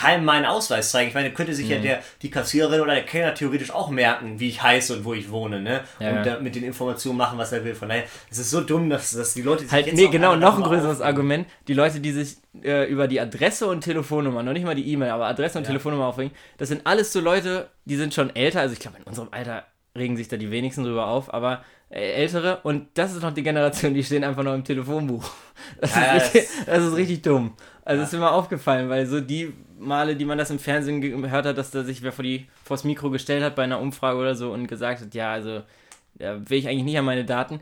keinem meinen Ausweis zeigen. Ich meine, könnte sich Mhm. ja der, die Kassiererin oder der Kellner theoretisch auch merken, wie ich heiße und wo ich wohne, ne? Ja, und ja. da mit den Informationen machen, was er will. Von daher, es ist so dumm, dass, dass die Leute sich Halt, jetzt nee, genau, noch ein größeres aufregen. Argument. Die Leute, die sich äh, über die Adresse und Telefonnummer, noch nicht mal die E-Mail, aber Adresse und Telefonnummer aufregen, das sind alles so Leute, die sind schon älter. Also ich glaube, in unserem Alter regen sich da die wenigsten drüber auf, aber äh, ältere. Und das ist noch die Generation, die stehen einfach noch im Telefonbuch. Das, Ja, ist, richtig, das- das ist richtig dumm. Also ist mir mal aufgefallen, weil so die Male, die man das im Fernsehen ge- gehört hat, dass da sich wer vor die vors Mikro gestellt hat bei einer Umfrage oder so und gesagt hat, ja, also ja, will ich eigentlich nicht an meine Daten.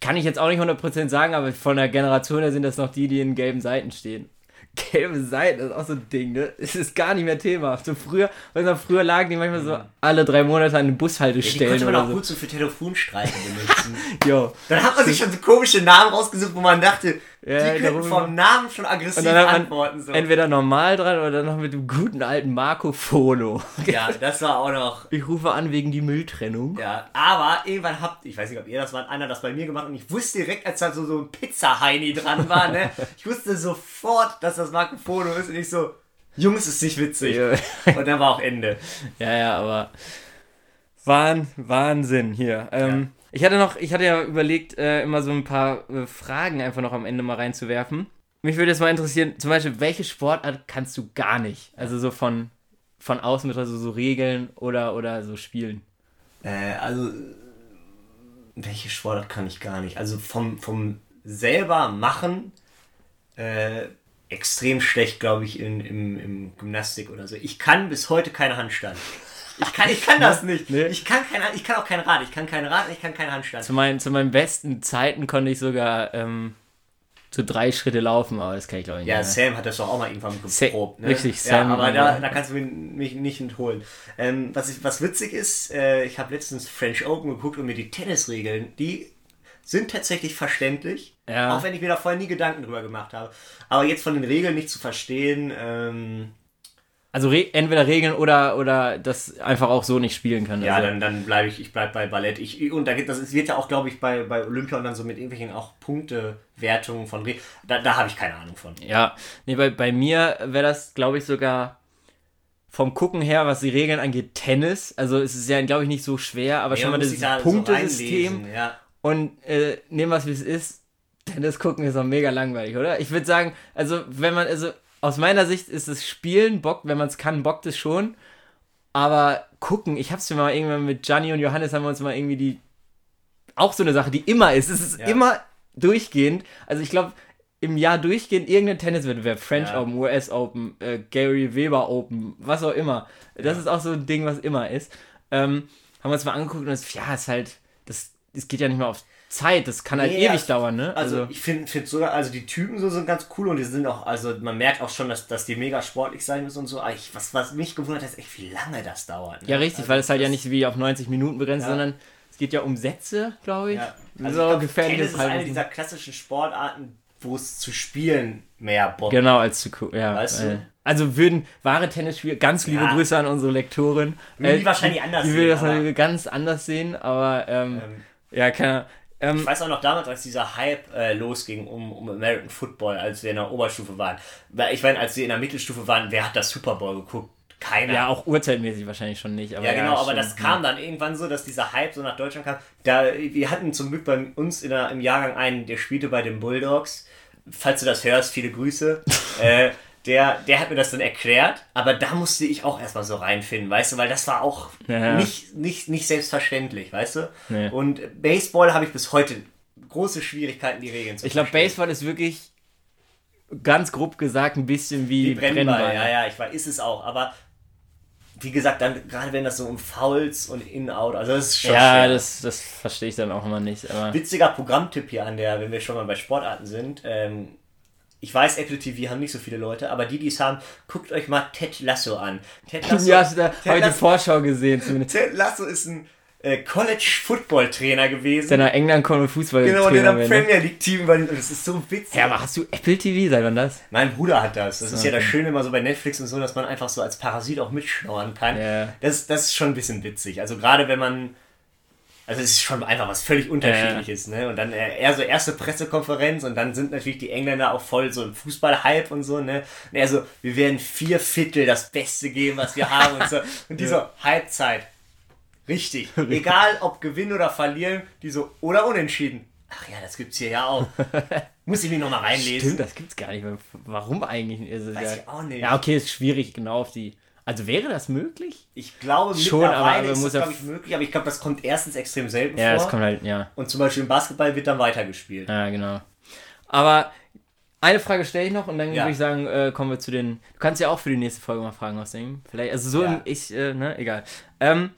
Kann ich jetzt auch nicht 100% sagen, aber von der Generation her sind das noch die, die in gelben Seiten stehen. Gelbe Seiten, das ist auch so ein Ding, ne? Es ist gar nicht mehr Thema. So früher, weißt du, früher lagen die manchmal so alle drei Monate an den Die Bushaltestellen könnte man auch so. gut so für Telefonstreiche benutzen. Jo. Dann hat man sich schon so komische Namen rausgesucht, wo man dachte, Ja, die könnten vom Namen schon aggressiv Und dann antworten. So. entweder normal dran oder noch mit dem guten alten Marco Fono. Ja, das war auch noch. Ich rufe an wegen die Mülltrennung. Ja, aber irgendwann habt, ich weiß nicht, ob ihr das war, einer das bei mir gemacht und ich wusste direkt, als da so, so ein Pizza-Heini dran war, ne? Ich wusste sofort, dass das Marco Fono ist und ich so, Jungs, ist nicht witzig. Ja. Und dann war auch Ende. Ja, ja, aber Wahn, Wahnsinn hier. Ähm, Ich hatte noch, ich hatte ja überlegt, äh, immer so ein paar äh, Fragen einfach noch am Ende mal reinzuwerfen. Mich würde jetzt mal interessieren, zum Beispiel, welche Sportart kannst du gar nicht? Also so von, von außen mit also so Regeln oder, oder so Spielen. Äh, also, welche Sportart kann ich gar nicht? Also vom, vom selber machen, äh, extrem schlecht, glaube ich, in, im, im Gymnastik oder so. Ich kann bis heute keine Handstand. Ich kann, ich kann das nicht. Nee. Ich kann kein, ich kann auch kein Rad. Ich kann kein Rad, ich kann keinen Handstand. Zu meinen, zu meinen besten Zeiten konnte ich sogar ähm, so drei Schritte laufen, aber das kann ich glaube ich nicht. Ja, mehr. Sam hat das doch auch mal irgendwann geprobt. Ne? richtig, ja, Sam, aber ja. da, da kannst du mich, mich nicht entholen. Ähm, was, ich, was witzig ist, äh, ich habe letztens French Open geguckt und mir die Tennisregeln, die sind tatsächlich verständlich. Ja. Auch wenn ich mir da vorher nie Gedanken drüber gemacht habe. Aber jetzt von den Regeln nicht zu verstehen, ähm, Also re entweder Regeln oder, oder das einfach auch so nicht spielen kann. ja, also, dann, dann bleibe ich, ich bleibe bei Ballett. Ich, und da gibt das es wird ja auch, glaube ich, bei, bei Olympia und dann so mit irgendwelchen auch Punktewertungen von Regeln. Da, da habe ich keine Ahnung von. Ja, nee, bei, bei mir wäre das, glaube ich, sogar vom Gucken her, was die Regeln angeht, Tennis. Also es ist ja, glaube ich, nicht so schwer, aber schon Ja, mal muss das so Punktesystem. reinlesen, ja. und äh, nehmen was wie es ist. Tennis gucken ist auch mega langweilig, oder? Ich würde sagen, also wenn man, also aus meiner Sicht ist das Spielen Bock, wenn man es kann, bockt es schon. Aber gucken, ich hab's mir mal irgendwann mit Gianni und Johannes haben wir uns mal irgendwie die auch so eine Sache, die immer ist. Es ist Ja. immer durchgehend. Also ich glaube, im Jahr durchgehend irgendein Tenniswettbewerb, French Ja. Open, US Open, äh, Gary Weber Open, was auch immer. Das Ja. ist auch so ein Ding, was immer ist. Ähm, haben wir uns mal angeguckt und es, ja, ist halt, das es geht ja nicht mal auf Zeit, das kann halt Nee, ewig ja, dauern, ne? Also, ich finde find sogar, also die Typen so sind ganz cool und die sind auch, also man merkt auch schon, dass, dass die mega sportlich sein müssen und so. Aber ich, was, was mich gewundert hat, ist echt, wie lange das dauert. Ne? ja, richtig, also, weil es halt ja nicht wie auf 90 Minuten begrenzt, Ja. sondern es geht ja um Sätze, glaube ich. Ja. So Also ich glaub, gefährliches Tennis ist eine Halbwissen. dieser klassischen Sportarten, wo es zu spielen mehr Bock Genau, als zu gucken. Ja, Weißt du? äh, Also würden wahre Tennisspieler, ganz liebe Ja. Grüße an unsere Lektorin. Würden die wahrscheinlich anders die sehen, würde das natürlich ganz anders sehen, aber ähm, Ähm, ja, keine ähm, Ich weiß auch noch damals, als dieser Hype äh, losging um, um American Football, als wir in der Oberstufe waren. Ich meine, als wir in der Mittelstufe waren, wer hat das Super Bowl geguckt? Keiner. Ja, auch urzeitmäßig wahrscheinlich schon nicht. Aber Ja, genau, aber stimmt. das kam dann irgendwann so, dass dieser Hype so nach Deutschland kam. Da, wir hatten zum Glück bei uns in der, im Jahrgang einen, der spielte bei den Bulldogs. Falls du das hörst, viele Grüße. äh, der, der hat mir das dann erklärt, aber da musste ich auch erstmal so reinfinden, weißt du, weil das war auch Ja. nicht, nicht, nicht selbstverständlich, weißt du? Nee. Und Baseball habe ich bis heute große Schwierigkeiten, die Regeln zu Ich glaube. Baseball ist wirklich ganz grob gesagt ein bisschen wie, Wie Brennball, Brennball. ja, ja, ich weiß, ist es auch, aber wie gesagt, dann gerade wenn das so um Fouls und In-Out, also das ist schon Ja, schwer. das, das verstehe ich dann auch immer nicht. Witziger Programmtipp hier an der, wenn wir schon mal bei Sportarten sind. Ähm, ich weiß, Apple TV haben nicht so viele Leute, aber die, die es haben, guckt euch mal Ted Lasso an. Ted Lasso, ja, da habe ich die Vorschau gesehen zumindest. Ted Lasso ist ein äh, College-Football-Trainer gewesen. Der nach England kommt und Fußball Genau, und in Trainer der? Premier League-Team. Und das ist so witzig. Ja, aber hast du Apple TV? Seit wann das? Mein Bruder hat das. Das ist ja das. Schöne immer so bei Netflix und so, dass man einfach so als Parasit auch mitschnorren kann. Ja. Das, das ist schon ein bisschen witzig. Also gerade wenn man. Also es ist schon einfach was völlig unterschiedliches, ne? Und dann äh, eher so erste Pressekonferenz und dann sind natürlich die Engländer auch voll so im Fußball-Hype und so, ne? Und er so, wir werden vier Viertel das Beste geben, was wir haben und so. Und die so, Halbzeit. Richtig. Egal ob gewinnen oder verlieren, die so, oder unentschieden. Ach ja, das gibt's hier ja auch. Muss ich mich nochmal reinlesen. Stimmt, das gibt's gar nicht. Warum eigentlich? Also, Weiß ja, ich auch nicht. Ja, okay, ist schwierig, genau auf die. Also wäre das möglich? Ich glaube, Schon, mittlerweile aber- aber ist das, ja- glaube ich, möglich, aber ich glaube, das kommt erstens extrem selten Ja, vor. es kommt halt, ja. Und zum Beispiel im Basketball wird dann weitergespielt. Ja, genau. Aber eine Frage stelle ich noch und dann Ja. würde ich sagen, äh, kommen wir zu den. Du kannst ja auch für die nächste Folge mal Fragen ausdenken. Vielleicht, also so Ja. ich, äh, ne, egal. Ähm,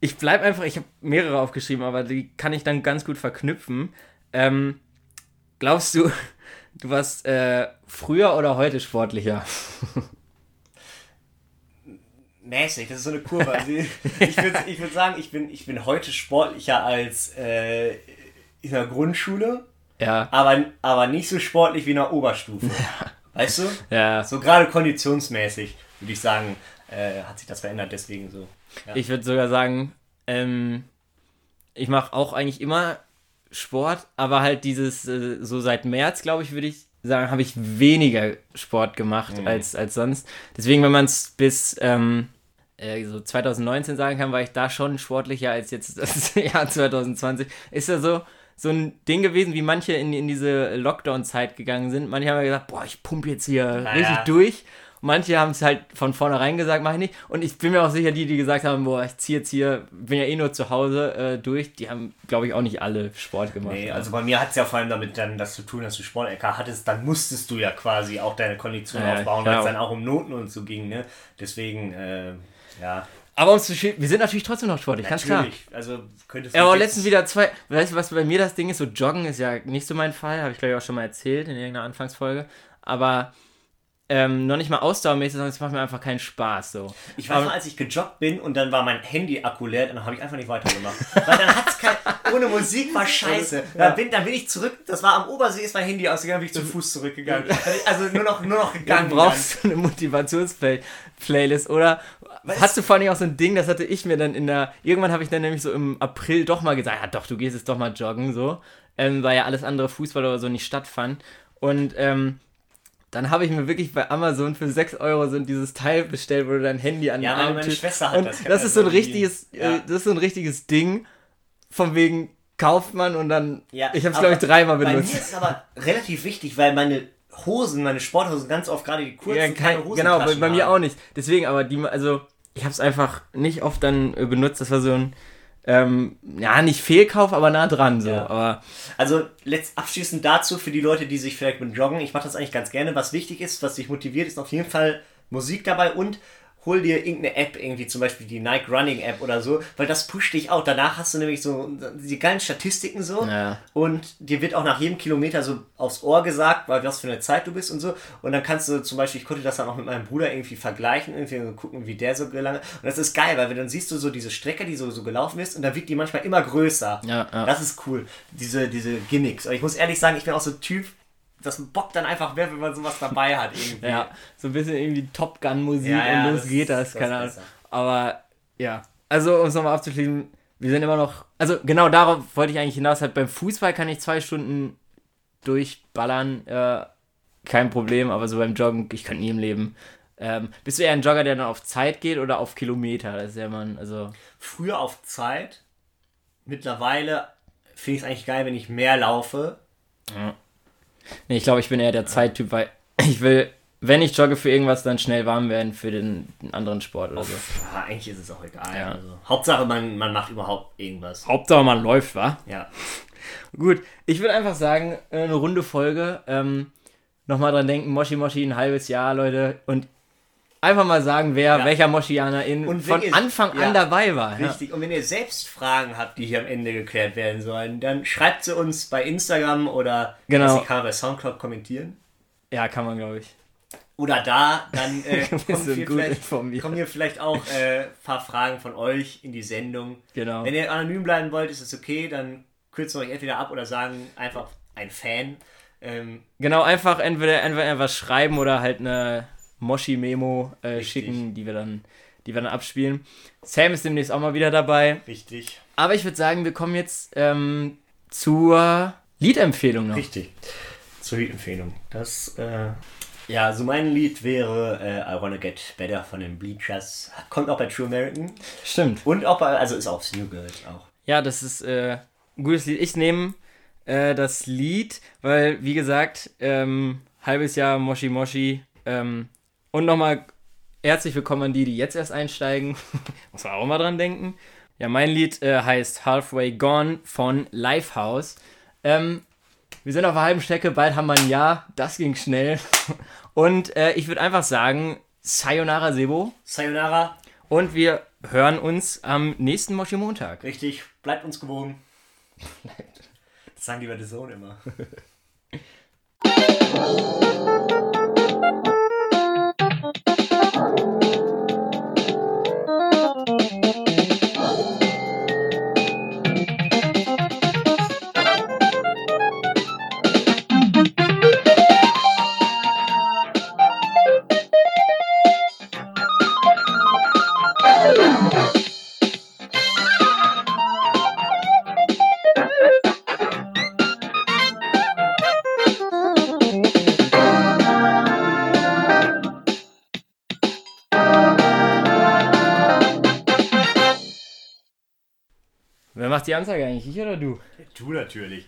ich bleib einfach, ich habe mehrere aufgeschrieben, aber die kann ich dann ganz gut verknüpfen. Ähm, glaubst du, du warst äh, früher oder heute sportlicher? Mäßig, das ist so eine Kurve. Also ich würde ich würd sagen, ich bin, ich bin heute sportlicher als äh, in der Grundschule, Ja. aber, aber nicht so sportlich wie in der Oberstufe. Weißt du? Ja. So gerade konditionsmäßig, würde ich sagen, äh, hat sich das verändert, deswegen so. Ja. Ich würde sogar sagen, ähm, ich mache auch eigentlich immer Sport, aber halt dieses, äh, so seit März, glaube ich, würde ich sagen, habe ich weniger Sport gemacht Mhm. als, als sonst. Deswegen, wenn man es bis ähm, äh, so 2019 sagen kann, war ich da schon sportlicher als jetzt das Jahr 2020. Ist ja so, so ein Ding gewesen, wie manche in, in diese Lockdown-Zeit gegangen sind. Manche haben ja gesagt, boah, ich pumpe jetzt hier Naja. richtig durch. Manche haben es halt von vornherein gesagt, mach ich nicht. Und ich bin mir auch sicher, die, die gesagt haben, boah, ich ziehe jetzt hier, bin ja eh nur zu Hause äh, durch, die haben, glaube ich, auch nicht alle Sport gemacht. Nee, also bei mir hat es ja vor allem damit dann das zu tun, dass du Sport-LK hattest, dann musstest du ja quasi auch deine Kondition Ja, aufbauen, weil es dann auch um Noten und so ging, ne? Deswegen, äh, ja. aber um zu wir sind natürlich trotzdem noch sportlich, ganz klar. Natürlich. Also könntest Ja, aber letztens wieder zwei, weißt du, was bei mir das Ding ist, so Joggen ist ja nicht so mein Fall, habe ich glaube ich auch schon mal erzählt in irgendeiner Anfangsfolge, aber ähm, noch nicht mal ausdauermäßig, sondern es macht mir einfach keinen Spaß so. Ich weiß aber- noch, als ich gejoggt bin und dann war mein Handy-Akku leer, dann habe ich einfach nicht weitergemacht. Weil dann hat's kein. Ohne Musik war scheiße. Dann, bin, dann bin ich zurück. Das war am Obersee, ist mein Handy ausgegangen, bin ich zu Fuß zurückgegangen. Also nur noch, nur noch Du gegangen. brauchst eine Motivationsplaylist oder hast du vor allem auch so ein Ding, das hatte ich mir dann in der, irgendwann habe ich dann nämlich so im April doch mal gesagt, ja doch, du gehst jetzt doch mal joggen, so, ähm, weil ja alles andere Fußball oder so nicht stattfand und ähm, dann habe ich mir wirklich bei Amazon für 6 Euro so dieses Teil bestellt, wo du dein Handy an Ja, meine-. Schwester hat und das. Das ist so ein richtiges, Ja. äh, das ist so ein richtiges Ding, von wegen kauft man und dann, Ja, ich habe es glaube ich dreimal Bei mir benutzt. ist es aber relativ wichtig, weil meine Hosen, meine Sporthosen ganz oft gerade die kurzen Ja, keine kein, Hosentaschen genau, bei, bei mir auch nicht. Deswegen, aber die, also ich habe es einfach nicht oft dann äh, benutzt. Das war so ein, ähm, ja, nicht Fehlkauf, aber nah dran so. Ja. Aber Also letzt, abschließend dazu für die Leute, die sich vielleicht mit Joggen, ich mache das eigentlich ganz gerne. Was wichtig ist, was dich motiviert, ist auf jeden Fall Musik dabei und hol dir irgendeine App, irgendwie zum Beispiel die Nike Running App oder so, weil das pusht dich auch. Danach hast du nämlich so die geilen Statistiken so Ja. und dir wird auch nach jedem Kilometer so aufs Ohr gesagt, weil was für eine Zeit du bist und so. Und dann kannst du zum Beispiel, ich konnte das dann auch mit meinem Bruder irgendwie vergleichen, irgendwie so gucken, wie der so gelange. Und das ist geil, weil dann siehst du so diese Strecke, die so, so gelaufen ist und dann wird die manchmal immer größer. Ja, ja. Das ist cool, diese, diese Gimmicks. Aber ich muss ehrlich sagen, ich bin auch so ein Typ, das bockt dann einfach mehr, wenn man sowas dabei hat irgendwie. Ja, so ein bisschen irgendwie Top Gun Musik Ja, ja, und los geht das, das keine Ahnung. Aber ja, also um es nochmal abzuschließen, wir sind immer noch, also genau darauf wollte ich eigentlich hinaus, halt beim Fußball kann ich zwei Stunden durchballern, äh, kein Problem, aber so beim Joggen, ich könnte nie im Leben. Ähm, bist du eher ein Jogger, der dann auf Zeit geht oder auf Kilometer? Das ist ja man, also Früher auf Zeit, mittlerweile finde ich es eigentlich geil, wenn ich mehr laufe. Nee, ich glaube, ich bin eher der Zeittyp, weil ich will, wenn ich jogge für irgendwas, dann schnell warm werden für den, den anderen Sport oder so. Ja, eigentlich ist es auch egal. Ja. Also, Hauptsache, man, man macht überhaupt irgendwas. Hauptsache man läuft, wa? Ja. Gut, ich würde einfach sagen, eine runde Folge. Ähm, Nochmal dran denken, Moshi Moshi ein halbes Jahr, Leute. Und einfach mal sagen, wer, Ja. welcher Moschianer in, Und von ihr- Anfang ja, an dabei war. Richtig. Und wenn ihr selbst Fragen habt, die hier am Ende geklärt werden sollen, dann schreibt sie uns bei Instagram oder Genau. sie kann bei Soundcloud kommentieren. ja, kann man, glaube ich. Oder da, dann äh, kommen, hier gut vielleicht, kommen hier vielleicht auch ein äh, paar Fragen von euch in die Sendung. Genau. Wenn ihr anonym bleiben wollt, ist es okay, dann kürzen wir euch entweder ab oder sagen einfach ein Fan. Ähm, Genau, einfach entweder, entweder was schreiben oder halt eine Moshi-Memo äh, schicken, die wir, dann, die wir dann abspielen. Sam ist demnächst auch mal wieder dabei. richtig. Aber ich würde sagen, wir kommen jetzt ähm, zur Liedempfehlung noch. Richtig. Zur Liedempfehlung. Das, äh, ja, so mein Lied wäre äh, I Wanna Get Better von den Bleachers. Kommt auch bei True American. Stimmt. Und auch bei, also ist auch New Girl auch. Ja, das ist äh, ein gutes Lied. Ich nehme äh, das Lied, weil, wie gesagt, ähm, halbes Jahr Moshi Moshi. Ähm, und nochmal herzlich willkommen an die, die jetzt erst einsteigen. Muss man auch mal dran denken. Ja, mein Lied äh, heißt Halfway Gone von Lifehouse. Ähm, wir sind auf der halben Strecke, bald haben wir ein Jahr. Das ging schnell. Und äh, ich würde einfach sagen, Sayonara Sebo. Sayonara, Und wir hören uns am nächsten Moshi Montag. richtig, bleibt uns gewogen. Das sagen die bei The Zone immer. Macht die Ansage eigentlich? Ich oder du? Du natürlich.